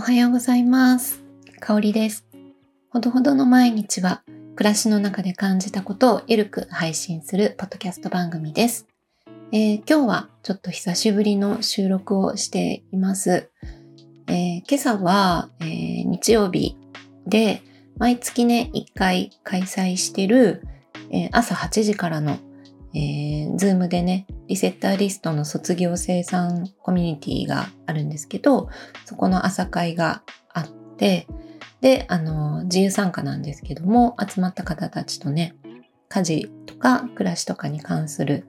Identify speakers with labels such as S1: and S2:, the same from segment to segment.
S1: おはようございます。かおりです。ほどほどの毎日は暮らしの中で感じたことをゆるく配信するポッドキャスト番組です。えー、今日はちょっと久しぶりの収録をしています。えー、今朝は、えー、日曜日で毎月ね、1回開催してる、え朝8時からのえー、ズームでね、リセッターリストの卒業生産コミュニティがあるんですけど、そこの朝会があって、で、あの、自由参加なんですけども、集まった方たちとね、家事とか暮らしとかに関する、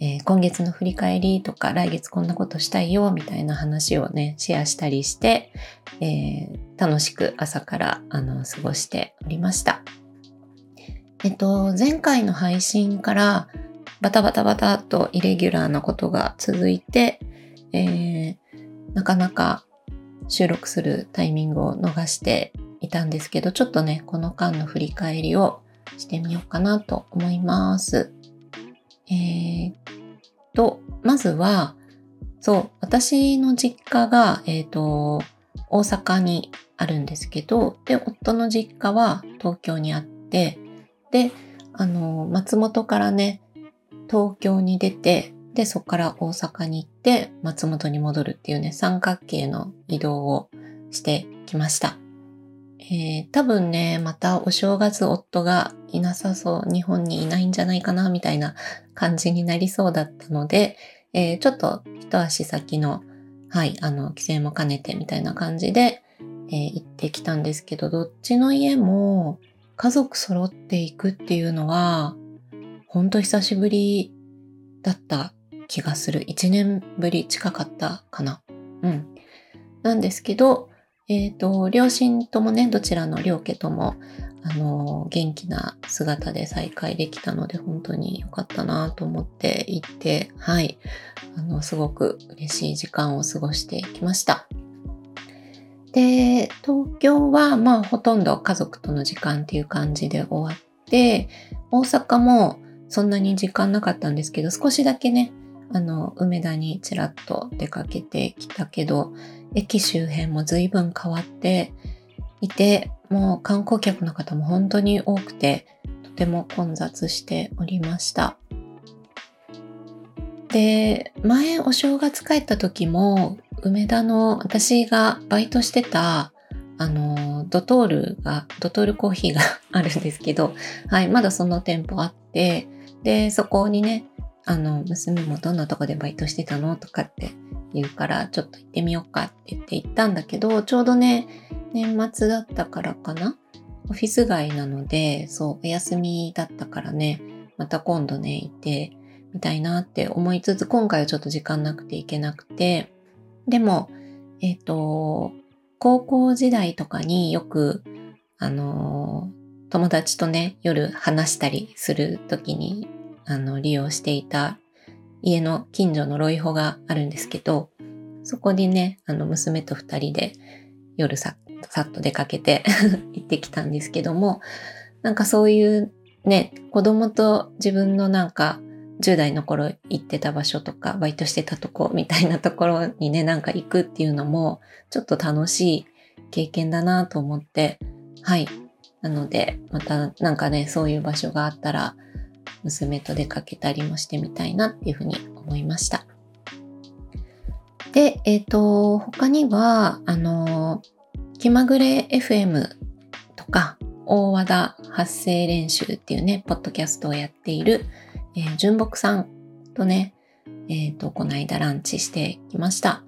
S1: えー、今月の振り返りとか、来月こんなことしたいよ、みたいな話をね、シェアしたりして、えー、楽しく朝からあの過ごしておりました。えっと、前回の配信からバタバタバタとイレギュラーなことが続いて、えー、なかなか収録するタイミングを逃していたんですけど、ちょっとね、この間の振り返りをしてみようかなと思います。えー、と、まずは、そう、私の実家が、えっ、ー、と、大阪にあるんですけど、で、夫の実家は東京にあって、で、あの、松本からね、東京に出て、で、そこから大阪に行って、松本に戻るっていうね、三角形の移動をしてきました。えー、多分ね、またお正月夫がいなさそう、日本にいないんじゃないかな、みたいな感じになりそうだったので、えー、ちょっと一足先の、はい、あの、帰省も兼ねてみたいな感じで、えー、行ってきたんですけど、どっちの家も家族揃っていくっていうのは、ほんと久しぶりだった気がする。1年ぶり近かったかな。うん。なんですけど、えっ、ー、と、両親ともね、どちらの両家とも、あの、元気な姿で再会できたので、本当に良かったなと思っていて、はい。あの、すごく嬉しい時間を過ごしてきました。で、東京は、まあ、ほとんど家族との時間っていう感じで終わって、大阪も、そんなに時間なかったんですけど、少しだけね、あの、梅田にちらっと出かけてきたけど、駅周辺も随分変わっていて、もう観光客の方も本当に多くて、とても混雑しておりました。で、前お正月帰った時も、梅田の私がバイトしてた、あの、ドトールが、ドトールコーヒーが あるんですけど、はい、まだその店舗あって、で、そこにね、あの、娘もどんなとこでバイトしてたのとかって言うから、ちょっと行ってみようかって言って行ったんだけど、ちょうどね、年末だったからかな？オフィス街なので、そう、お休みだったからね、また今度ね、行ってみたいなって思いつつ、今回はちょっと時間なくて行けなくて、でも、えっ、ー、と、高校時代とかによく、あの友達とね、夜話したりするときに、あの、利用していた家の近所のロイホがあるんですけど、そこにね、あの、娘と二人で夜ささっと出かけて 行ってきたんですけども、なんかそういうね、子供と自分のなんか10代の頃行ってた場所とか、バイトしてたとこみたいなところにね、なんか行くっていうのも、ちょっと楽しい経験だなと思って、はい、なので、またなんかね、そういう場所があったら、娘と出かけたりもしてみたいなっていうふうに思いました。で、えっ、ー、と、他には、あの、気まぐれ FM とか、大和田発声練習っていうね、ポッドキャストをやっている、えー、純木さんとね、えっ、ー、と、この間ランチしてきました。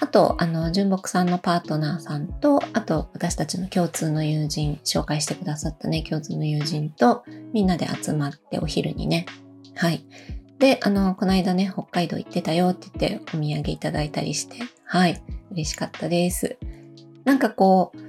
S1: あと、あの、純木さんのパートナーさんと、あと、私たちの共通の友人、紹介してくださったね、共通の友人と、みんなで集まってお昼にね、はい。で、あの、この間ね、北海道行ってたよって言ってお土産いただいたりして、はい、嬉しかったです。なんかこう、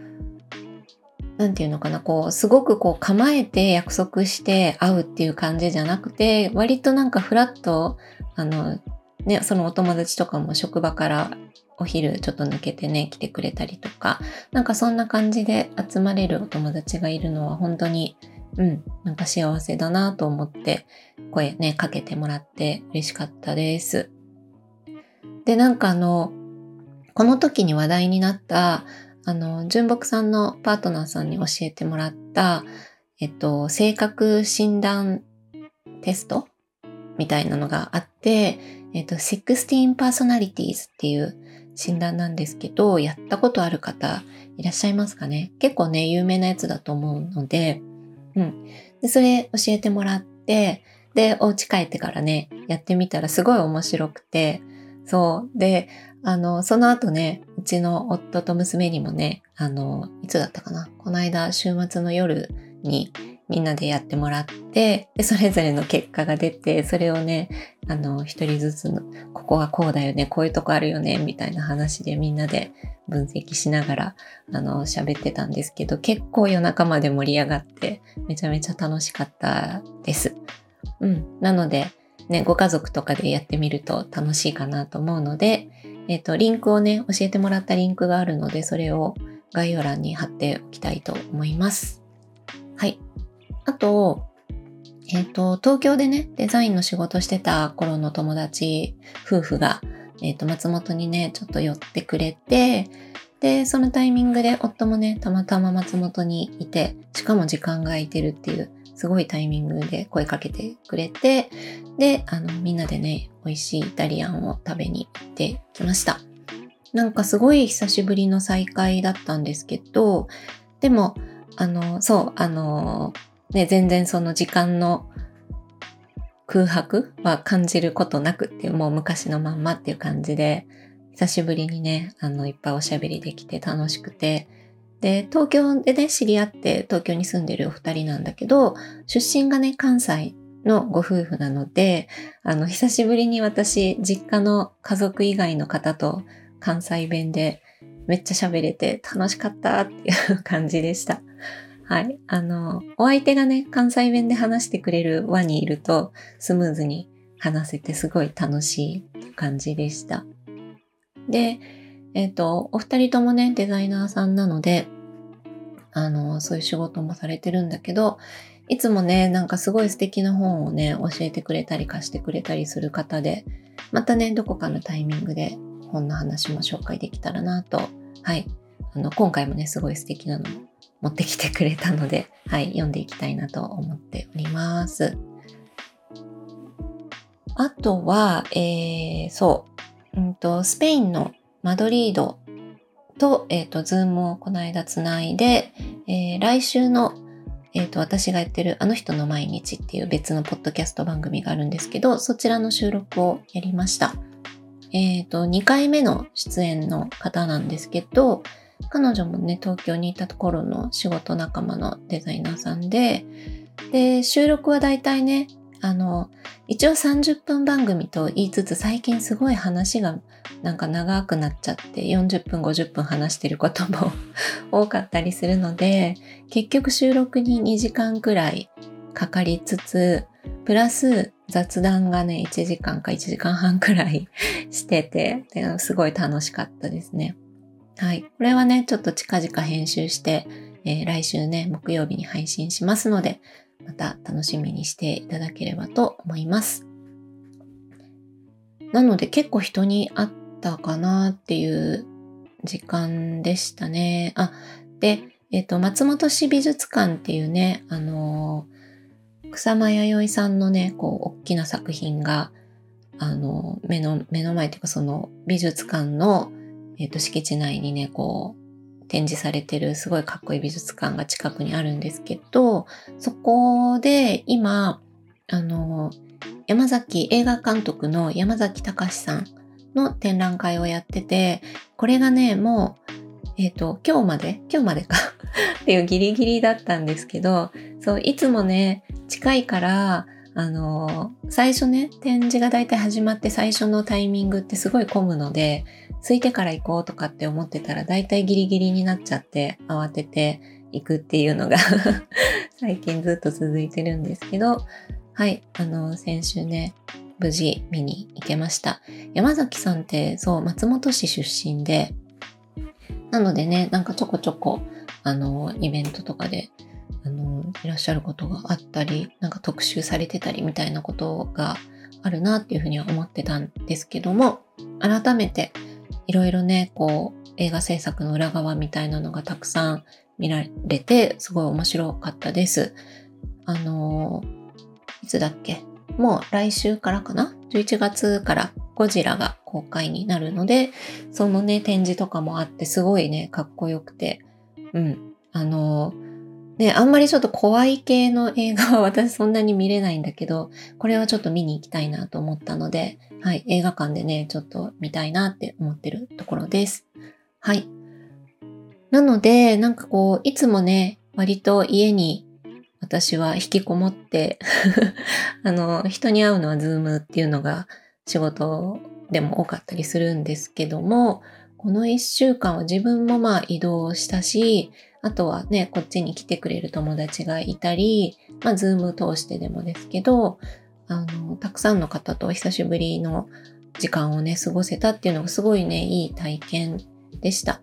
S1: なんていうのかな、こう、すごくこう構えて約束して会うっていう感じじゃなくて、割となんかフラッと、あの、ね、そのお友達とかも職場からお昼ちょっと抜けてね、来てくれたりとか、なんかそんな感じで集まれるお友達がいるのは本当に、うん、なんか幸せだなと思って声ね、かけてもらって嬉しかったです。で、なんかあの、この時に話題になった、あの、純木さんのパートナーさんに教えてもらった、えっと、性格診断テストみたいなのがあって、えっと、16 personalities っていう診断なんですけど、やったことある方いらっしゃいますかね？結構ね、有名なやつだと思うので、うん。で、それ教えてもらって、で、お家帰ってからね、やってみたらすごい面白くて、そう。で、あの、その後ね、うちの夫と娘にもね、あの、いつだったかな？この間、週末の夜にみんなでやってもらって、で、それぞれの結果が出て、それをね、あの、一人ずつの、ここはこうだよね、こういうとこあるよね、みたいな話でみんなで分析しながら、あの、喋ってたんですけど、結構夜中まで盛り上がって、めちゃめちゃ楽しかったです。うん。なので、ね、ご家族とかでやってみると楽しいかなと思うので、えっ、ー、と、リンクをね、教えてもらったリンクがあるので、それを概要欄に貼っておきたいと思います。はい。あと、えっ、ー、と、東京でね、デザインの仕事してた頃の友達夫婦が、えっ、ー、と、松本にね、ちょっと寄ってくれて、で、そのタイミングで夫もね、たまたま松本にいて、しかも時間が空いてるっていう、すごいタイミングで声かけてくれて、で、あの、みんなでね、美味しいイタリアンを食べに行ってきました。なんかすごい久しぶりの再会だったんですけど、でも、あの、そう、あの、ね、全然その時間の空白は感じることなくって、もう昔のまんまっていう感じで、久しぶりにね、あの、いっぱいおしゃべりできて楽しくて、で、東京でね、知り合って東京に住んでるお二人なんだけど、出身がね、関西のご夫婦なので、あの、久しぶりに私、実家の家族以外の方と関西弁でめっちゃ喋れて楽しかったっていう感じでした。はい。あの、お相手がね、関西弁で話してくれる輪にいると、スムーズに話せてすごい楽しい感じでした。で、えっ、ー、と、お二人ともね、デザイナーさんなので、あの、そういう仕事もされてるんだけど、いつもね、なんかすごい素敵な本をね、教えてくれたり貸してくれたりする方で、またね、どこかのタイミングで本の話も紹介できたらなと、はい。あの、今回もね、すごい素敵なの持ってきてくれたので、はい、読んでいきたいなと思っております。あとは、えー、そう、うんと、スペインのマドリードと、えっ、ー、と、 Zoom をこの間つないで、えー、来週の、えっ、ー、と、私がやってるあの人の毎日っていう別のポッドキャスト番組があるんですけど、そちらの収録をやりました。えっ、と、2回目の出演の方なんですけど、彼女もね、東京にいたところの仕事仲間のデザイナーさんで、で、収録はだいたいね、あの、一応30分番組と言いつつ最近すごい話がなんか長くなっちゃって40分50分話してることも 多かったりするので結局収録に2時間くらいかかりつつプラス雑談がね1時間か1時間半くらい しててすごい楽しかったですね。はい。これはね、ちょっと近々編集して、えー、来週ね、木曜日に配信しますので、また楽しみにしていただければと思います。なので結構人に会ったかなっていう時間でしたね。あ、で、えっ、ー、と、松本市美術館っていうね、あのー、草間彌生さんのね、こう、大きな作品が、あの、目の、目の前っていうかその美術館のえっ、ー、と、敷地内にね、こう、展示されてるすごいかっこいい美術館が近くにあるんですけど、そこで今、あの、山崎映画監督の山崎隆さんの展覧会をやってて、これがね、もう、えっ、ー、と、今日まで今日までかっていうギリギリだったんですけど、そう、いつもね、近いから、あの、最初ね、展示がだいたい始まって最初のタイミングってすごい混むので、空いてから行こうとかって思ってたらだいたいギリギリになっちゃって慌てて行くっていうのが 最近ずっと続いてるんですけど、はい、あの、先週ね、無事見に行けました。山崎さんってそう、松本市出身で、なのでね、なんかちょこちょこ、あの、イベントとかでいらっしゃることがあったりなんか特集されてたりみたいなことがあるなっていうふうには思ってたんですけども改めて、いろいろね、こう、映画制作の裏側みたいなのがたくさん見られて、すごい面白かったです。あのいつだっけ？もう来週からかな ?11 月からゴジラが公開になるので、そのね、展示とかもあって、すごいね、かっこよくて、うん。あのね、あんまりちょっと怖い系の映画は 私そんなに見れないんだけど、これはちょっと見に行きたいなと思ったので、はい、映画館でね、ちょっと見たいなって思ってるところです。はい。なので、なんかこう、いつもね、割と家に私は引きこもって あの、人に会うのはズームっていうのが仕事でも多かったりするんですけども、この一週間は自分もまあ移動したし、あとはね、こっちに来てくれる友達がいたり、まあ、ズーム通してでもですけど、あの、たくさんの方と久しぶりの時間をね、過ごせたっていうのがすごいね、いい体験でした。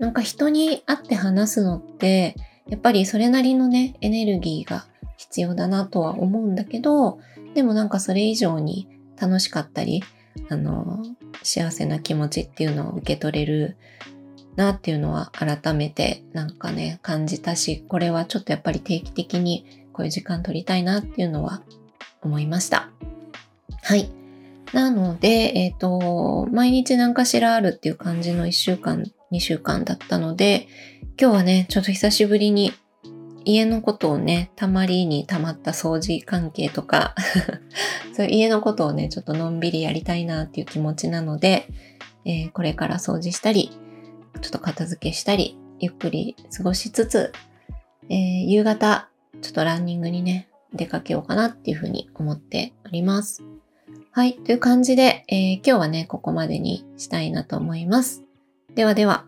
S1: なんか人に会って話すのって、やっぱりそれなりのね、エネルギーが必要だなとは思うんだけど、でもなんかそれ以上に楽しかったり、あの、幸せな気持ちっていうのを受け取れるなっていうのは改めてなんかね、感じたし、これはちょっとやっぱり定期的にこういう時間取りたいなっていうのは思いました。はい。なので、えっ、ー、と、毎日何かしらあるっていう感じの1週間、2週間だったので、今日はね、ちょっと久しぶりに家のことをね、たまりにたまった掃除関係とか そういう家のことをね、ちょっとのんびりやりたいなっていう気持ちなので、えー、これから掃除したり、ちょっと片付けしたり、ゆっくり過ごしつつ、えー、夕方、ちょっとランニングにね、出かけようかなっていうふうに思っております。はい。という感じで、えー、今日はね、ここまでにしたいなと思います。ではでは。